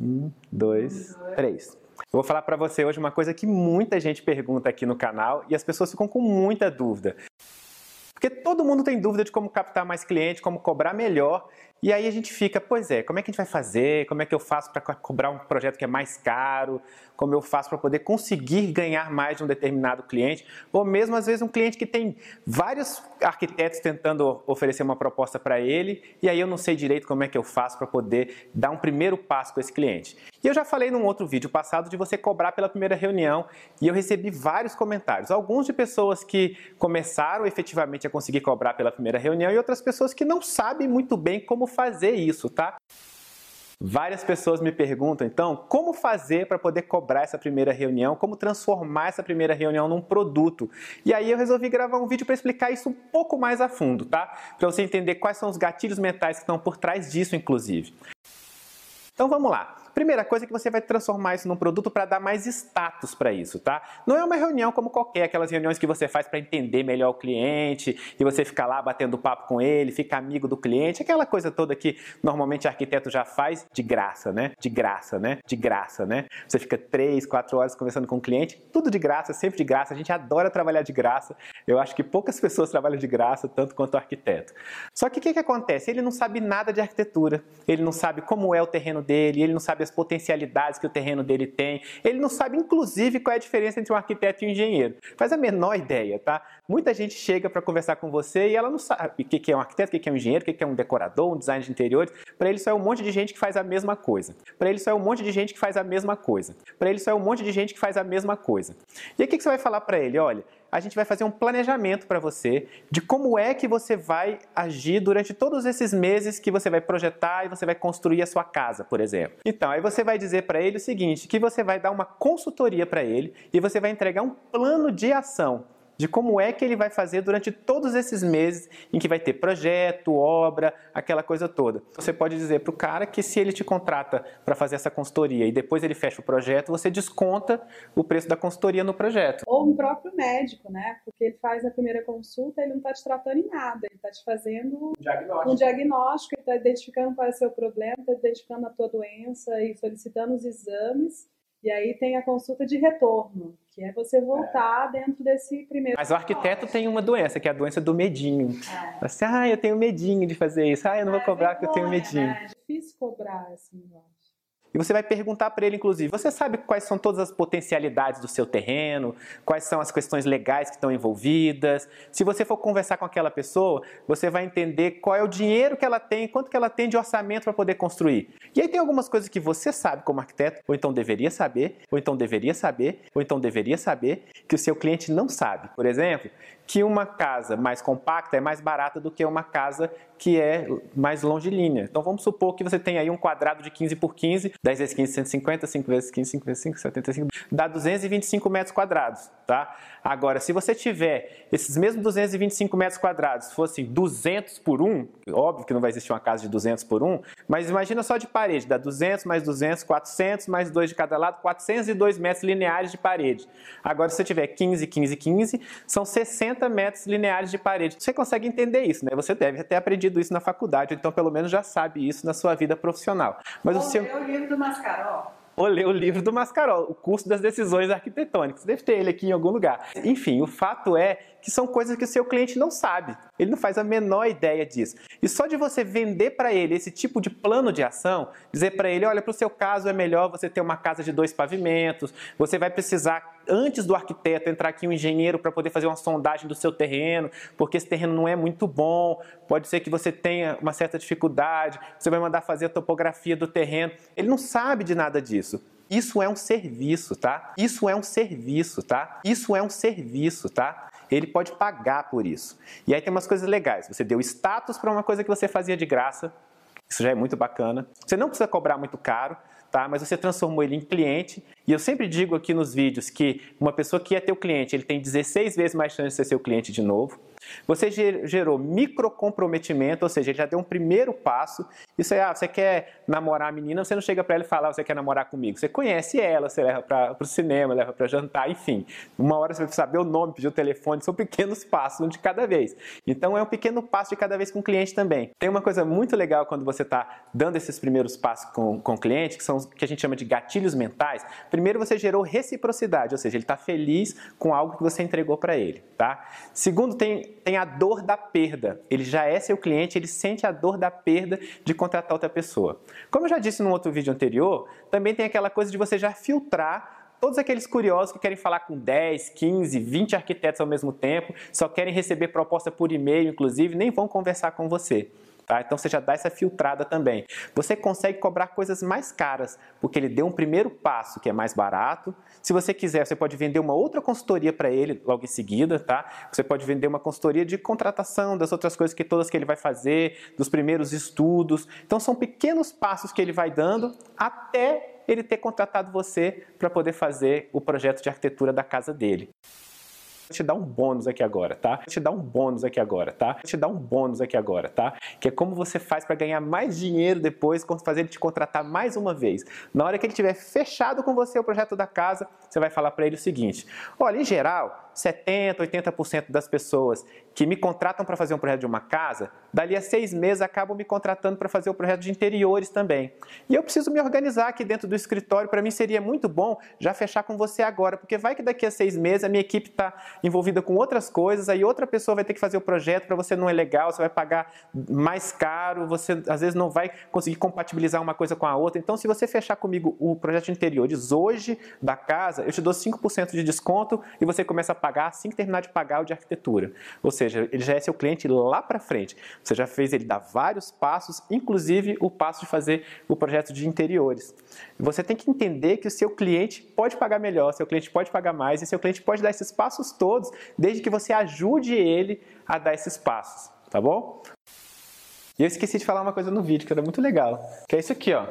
Um, dois, três. Vou falar para você hoje uma coisa que muita gente pergunta aqui no canal e as pessoas ficam com muita dúvida. Porque todo mundo tem dúvida de como captar mais cliente, como cobrar melhor. E aí a gente fica, pois é, como é que a gente vai fazer? Como é que eu faço para cobrar um projeto que é mais caro? Como eu faço para poder conseguir ganhar mais de um determinado cliente? Ou mesmo às vezes um cliente que tem vários arquitetos tentando oferecer uma proposta para ele, e aí eu não sei direito como é que eu faço para poder dar um primeiro passo com esse cliente. E eu já falei num outro vídeo passado de você cobrar pela primeira reunião, e eu recebi vários comentários, alguns de pessoas que começaram efetivamente a conseguir cobrar pela primeira reunião e outras pessoas que não sabem muito bem como fazer isso, tá? Várias pessoas me perguntam, então, como fazer para poder cobrar essa primeira reunião, como transformar essa primeira reunião num produto. E aí eu resolvi gravar um vídeo para explicar isso um pouco mais a fundo, tá? Para você entender quais são os gatilhos mentais que estão por trás disso, inclusive. Então vamos lá. Primeira coisa é que você vai transformar isso num produto para dar mais status para isso, tá? Não é uma reunião como qualquer, aquelas reuniões que você faz para entender melhor o cliente e você ficar lá batendo papo com ele, ficar amigo do cliente, aquela coisa toda que normalmente arquiteto já faz de graça, né? De graça, né? De graça, né? Você fica três, quatro horas conversando com o cliente, tudo de graça, sempre de graça. A gente adora trabalhar de graça. Eu acho que poucas pessoas trabalham de graça, tanto quanto o arquiteto. Só que o que, que acontece? Ele não sabe nada de arquitetura, ele não sabe como é o terreno dele, ele não sabe as potencialidades que o terreno dele tem. Ele não sabe, inclusive, qual é a diferença entre um arquiteto e um engenheiro. Faz a menor ideia, tá? Muita gente chega para conversar com você e ela não sabe o que é um arquiteto, o que é um engenheiro, o que é um decorador, um design de interiores. Para ele só é um monte de gente que faz a mesma coisa. Para ele só é um monte de gente que faz a mesma coisa. Para ele só é um monte de gente que faz a mesma coisa. E aí o que você vai falar para ele? Olha, a gente vai fazer um planejamento para você de como é que você vai agir durante todos esses meses que você vai projetar e você vai construir a sua casa, por exemplo. Então, aí você vai dizer para ele o seguinte, que você vai dar uma consultoria para ele e você vai entregar um plano de ação de como é que ele vai fazer durante todos esses meses em que vai ter projeto, obra, aquela coisa toda. Você pode dizer para o cara que se ele te contrata para fazer essa consultoria e depois ele fecha o projeto, você desconta o preço da consultoria no projeto. Próprio médico, né? Porque ele faz a primeira consulta, ele não está te tratando em nada, ele está te fazendo um diagnóstico, um diagnóstico ele está identificando qual é o seu problema, está identificando a tua doença e solicitando os exames. E aí tem a consulta de retorno, que é você voltar é. dentro desse primeiro. Mas o arquiteto tem uma doença, que é a doença do medinho. É. Assim, ah, eu tenho medinho de fazer isso. Ah, eu não vou é, cobrar vergonha, porque eu tenho medinho. Né? É difícil cobrar assim, acho. Você vai perguntar para ele, inclusive, você sabe quais são todas as potencialidades do seu terreno, quais são as questões legais que estão envolvidas. Se você for conversar com aquela pessoa, você vai entender qual é o dinheiro que ela tem, quanto que ela tem de orçamento para poder construir. E aí tem algumas coisas que você sabe como arquiteto, ou então deveria saber, ou então deveria saber, ou então deveria saber, que o seu cliente não sabe. Por exemplo, que uma casa mais compacta é mais barata do que uma casa que é mais longilínea. Então vamos supor que você tem aí um quadrado de 15 por 15, 10 vezes 15, 150, 5 vezes 15, 5 vezes 5, 75, dá 225 metros quadrados, tá? Agora, se você tiver esses mesmos 225 metros quadrados fossem 200 por 1, óbvio que não vai existir uma casa de 200 por 1, mas imagina só de parede, dá 200 mais 200, 400 mais 2 de cada lado, 402 metros lineares de parede. Agora, se você tiver 15, 15, 15, são 60 metros lineares de parede. Você consegue entender isso, né? Você deve ter aprendido isso na faculdade, então pelo menos já sabe isso na sua vida profissional. Mas Ou o seu... o livro do Mascaró ou ler o livro do Mascarol, o curso das decisões arquitetônicas. Deve ter ele aqui em algum lugar. Enfim, o fato é que são coisas que o seu cliente não sabe. Ele não faz a menor ideia disso. E só de você vender para ele esse tipo de plano de ação, dizer para ele, olha, para o seu caso é melhor você ter uma casa de dois pavimentos, você vai precisar antes do arquiteto entrar aqui um engenheiro para poder fazer uma sondagem do seu terreno, porque esse terreno não é muito bom, pode ser que você tenha uma certa dificuldade, você vai mandar fazer a topografia do terreno. Ele não sabe de nada disso. Isso é um serviço, tá? Isso é um serviço, tá? Isso é um serviço, tá? Ele pode pagar por isso. E aí tem umas coisas legais. Você deu status para uma coisa que você fazia de graça. Isso já é muito bacana. Você não precisa cobrar muito caro, tá? Mas você transformou ele em cliente. E eu sempre digo aqui nos vídeos que uma pessoa que é teu cliente, ele tem 16 vezes mais chance de ser seu cliente de novo. Você gerou microcomprometimento, ou seja, ele já deu um primeiro passo. Isso é, ah, você quer namorar a menina, você não chega para ela e fala, ah, você quer namorar comigo. Você conhece ela, você leva para o cinema, leva para jantar, enfim. Uma hora você vai saber o nome, pedir o telefone, são pequenos passos, um de cada vez. Então é um pequeno passo de cada vez com o cliente também. Tem uma coisa muito legal quando você está dando esses primeiros passos com, com o cliente, que são que a gente chama de gatilhos mentais. Primeiro você gerou reciprocidade, ou seja, ele está feliz com algo que você entregou para ele, tá? Segundo, tem, tem a dor da perda. Ele já é seu cliente, ele sente a dor da perda de contratar outra pessoa. Como eu já disse no outro vídeo anterior, também tem aquela coisa de você já filtrar todos aqueles curiosos que querem falar com 10, 15, 20 arquitetos ao mesmo tempo, só querem receber proposta por e-mail, inclusive, nem vão conversar com você. Tá? Então você já dá essa filtrada também. Você consegue cobrar coisas mais caras, porque ele deu um primeiro passo que é mais barato. Se você quiser, você pode vender uma outra consultoria para ele logo em seguida, tá? Você pode vender uma consultoria de contratação, das outras coisas que todas que ele vai fazer, dos primeiros estudos. Então são pequenos passos que ele vai dando até ele ter contratado você para poder fazer o projeto de arquitetura da casa dele. Te dar um bônus aqui agora, tá? Te dar um bônus aqui agora, tá? Te dar um bônus aqui agora, tá? Que é como você faz para ganhar mais dinheiro depois, fazer ele te contratar mais uma vez. Na hora que ele tiver fechado com você o projeto da casa, você vai falar para ele o seguinte: olha, em geral, 70, 80% das pessoas que me contratam para fazer um projeto de uma casa, dali a seis meses acabam me contratando para fazer o projeto de interiores também. E eu preciso me organizar aqui dentro do escritório. Para mim seria muito bom já fechar com você agora, porque vai que daqui a seis meses a minha equipe está envolvida com outras coisas, aí outra pessoa vai ter que fazer o projeto, para você não é legal, você vai pagar mais caro, você às vezes não vai conseguir compatibilizar uma coisa com a outra. Então, se você fechar comigo o projeto de interiores hoje da casa, eu te dou 5% de desconto e você começa a pagar assim que terminar de pagar o de arquitetura. Ou seja, ele já é seu cliente lá para frente. Você já fez ele dar vários passos, inclusive o passo de fazer o projeto de interiores. Você tem que entender que o seu cliente pode pagar melhor, seu cliente pode pagar mais e seu cliente pode dar esses passos todos, desde que você ajude ele a dar esses passos, tá bom? E eu esqueci de falar uma coisa no vídeo que era muito legal, que é isso aqui, ó.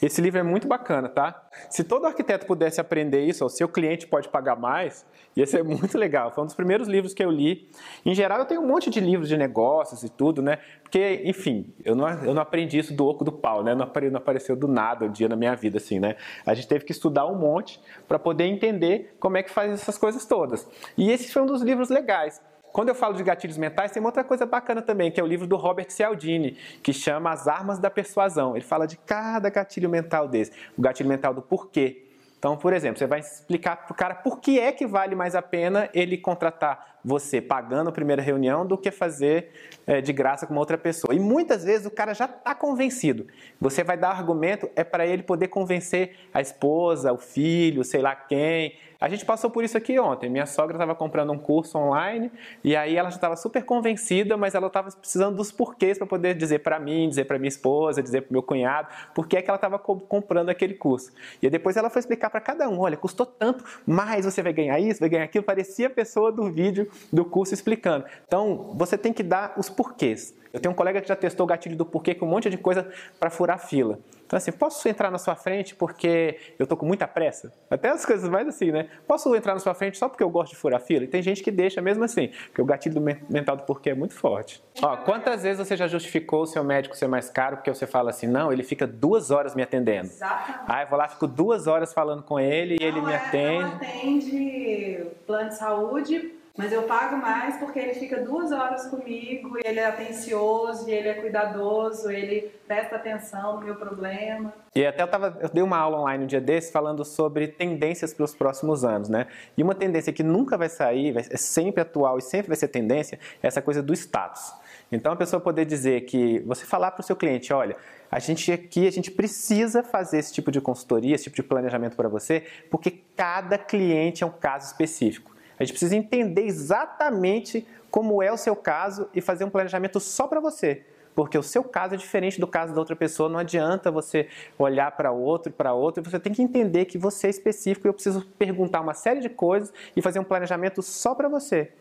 Esse livro é muito bacana, tá? Se todo arquiteto pudesse aprender isso, o seu cliente pode pagar mais, ia ser muito legal. Foi um dos primeiros livros que eu li. Em geral, eu tenho um monte de livros de negócios e tudo, né? Porque, enfim, eu não, eu não aprendi isso do oco do pau, né? Não, apareceu do nada um dia na minha vida, assim, né? A gente teve que estudar um monte para poder entender como é que faz essas coisas todas. E esse foi um dos livros legais. Quando eu falo de gatilhos mentais, tem uma outra coisa bacana também, que é o livro do Robert Cialdini, que chama As Armas da Persuasão. Ele fala de cada gatilho mental desse. O gatilho mental do porquê. Então, por exemplo, você vai explicar para o cara por que é que vale mais a pena ele contratar você pagando a primeira reunião do que fazer é, de graça com uma outra pessoa. E muitas vezes o cara já está convencido. Você vai dar argumento é para ele poder convencer a esposa, o filho, sei lá quem, a gente passou por isso aqui ontem. Minha sogra estava comprando um curso online e aí ela já estava super convencida, mas ela estava precisando dos porquês para poder dizer para mim, dizer para minha esposa, dizer para meu cunhado, por que é que ela estava comprando aquele curso. E depois ela foi explicar para cada um: olha, custou tanto, mas você vai ganhar isso, vai ganhar aquilo. Parecia a pessoa do vídeo do curso explicando. Então, você tem que dar os porquês. Eu tenho um colega que já testou o gatilho do porquê com um monte de coisa para furar fila. Então, assim, posso entrar na sua frente porque eu tô com muita pressa? Até as coisas mais assim, né? Posso entrar na sua frente só porque eu gosto de furar fila? E tem gente que deixa mesmo assim, porque o gatilho do mental do porquê é muito forte. Ó, quantas vezes você já justificou o seu médico ser mais caro porque você fala assim, não, ele fica duas horas me atendendo. Exatamente. Aí eu vou lá, fico duas horas falando com ele e ele me é, atende. Não atende plano de saúde mas eu pago mais porque ele fica duas horas comigo, ele é atencioso, ele é cuidadoso, ele presta atenção no meu problema. E até eu, tava, eu dei uma aula online um dia desse falando sobre tendências para os próximos anos, né? E uma tendência que nunca vai sair, é sempre atual e sempre vai ser tendência, é essa coisa do status. Então a pessoa poder dizer que, você falar para o seu cliente, olha, a gente aqui, a gente precisa fazer esse tipo de consultoria, esse tipo de planejamento para você, porque cada cliente é um caso específico. A gente precisa entender exatamente como é o seu caso e fazer um planejamento só para você. Porque o seu caso é diferente do caso da outra pessoa, não adianta você olhar para outro e para outro, você tem que entender que você é específico e eu preciso perguntar uma série de coisas e fazer um planejamento só para você.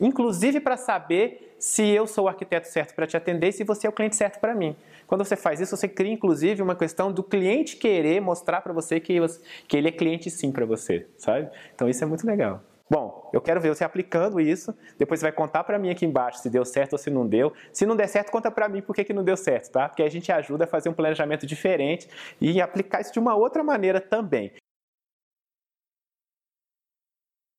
Inclusive para saber se eu sou o arquiteto certo para te atender e se você é o cliente certo para mim. Quando você faz isso, você cria inclusive uma questão do cliente querer mostrar para você que, que ele é cliente sim para você, sabe? Então isso é muito legal. Bom, bom? Eu quero ver você aplicando isso. Depois você vai contar para mim aqui embaixo se deu certo ou se não deu. Se não der certo, conta para mim por que, que não deu certo, tá? Porque a gente ajuda a fazer um planejamento diferente e aplicar isso de uma outra maneira também.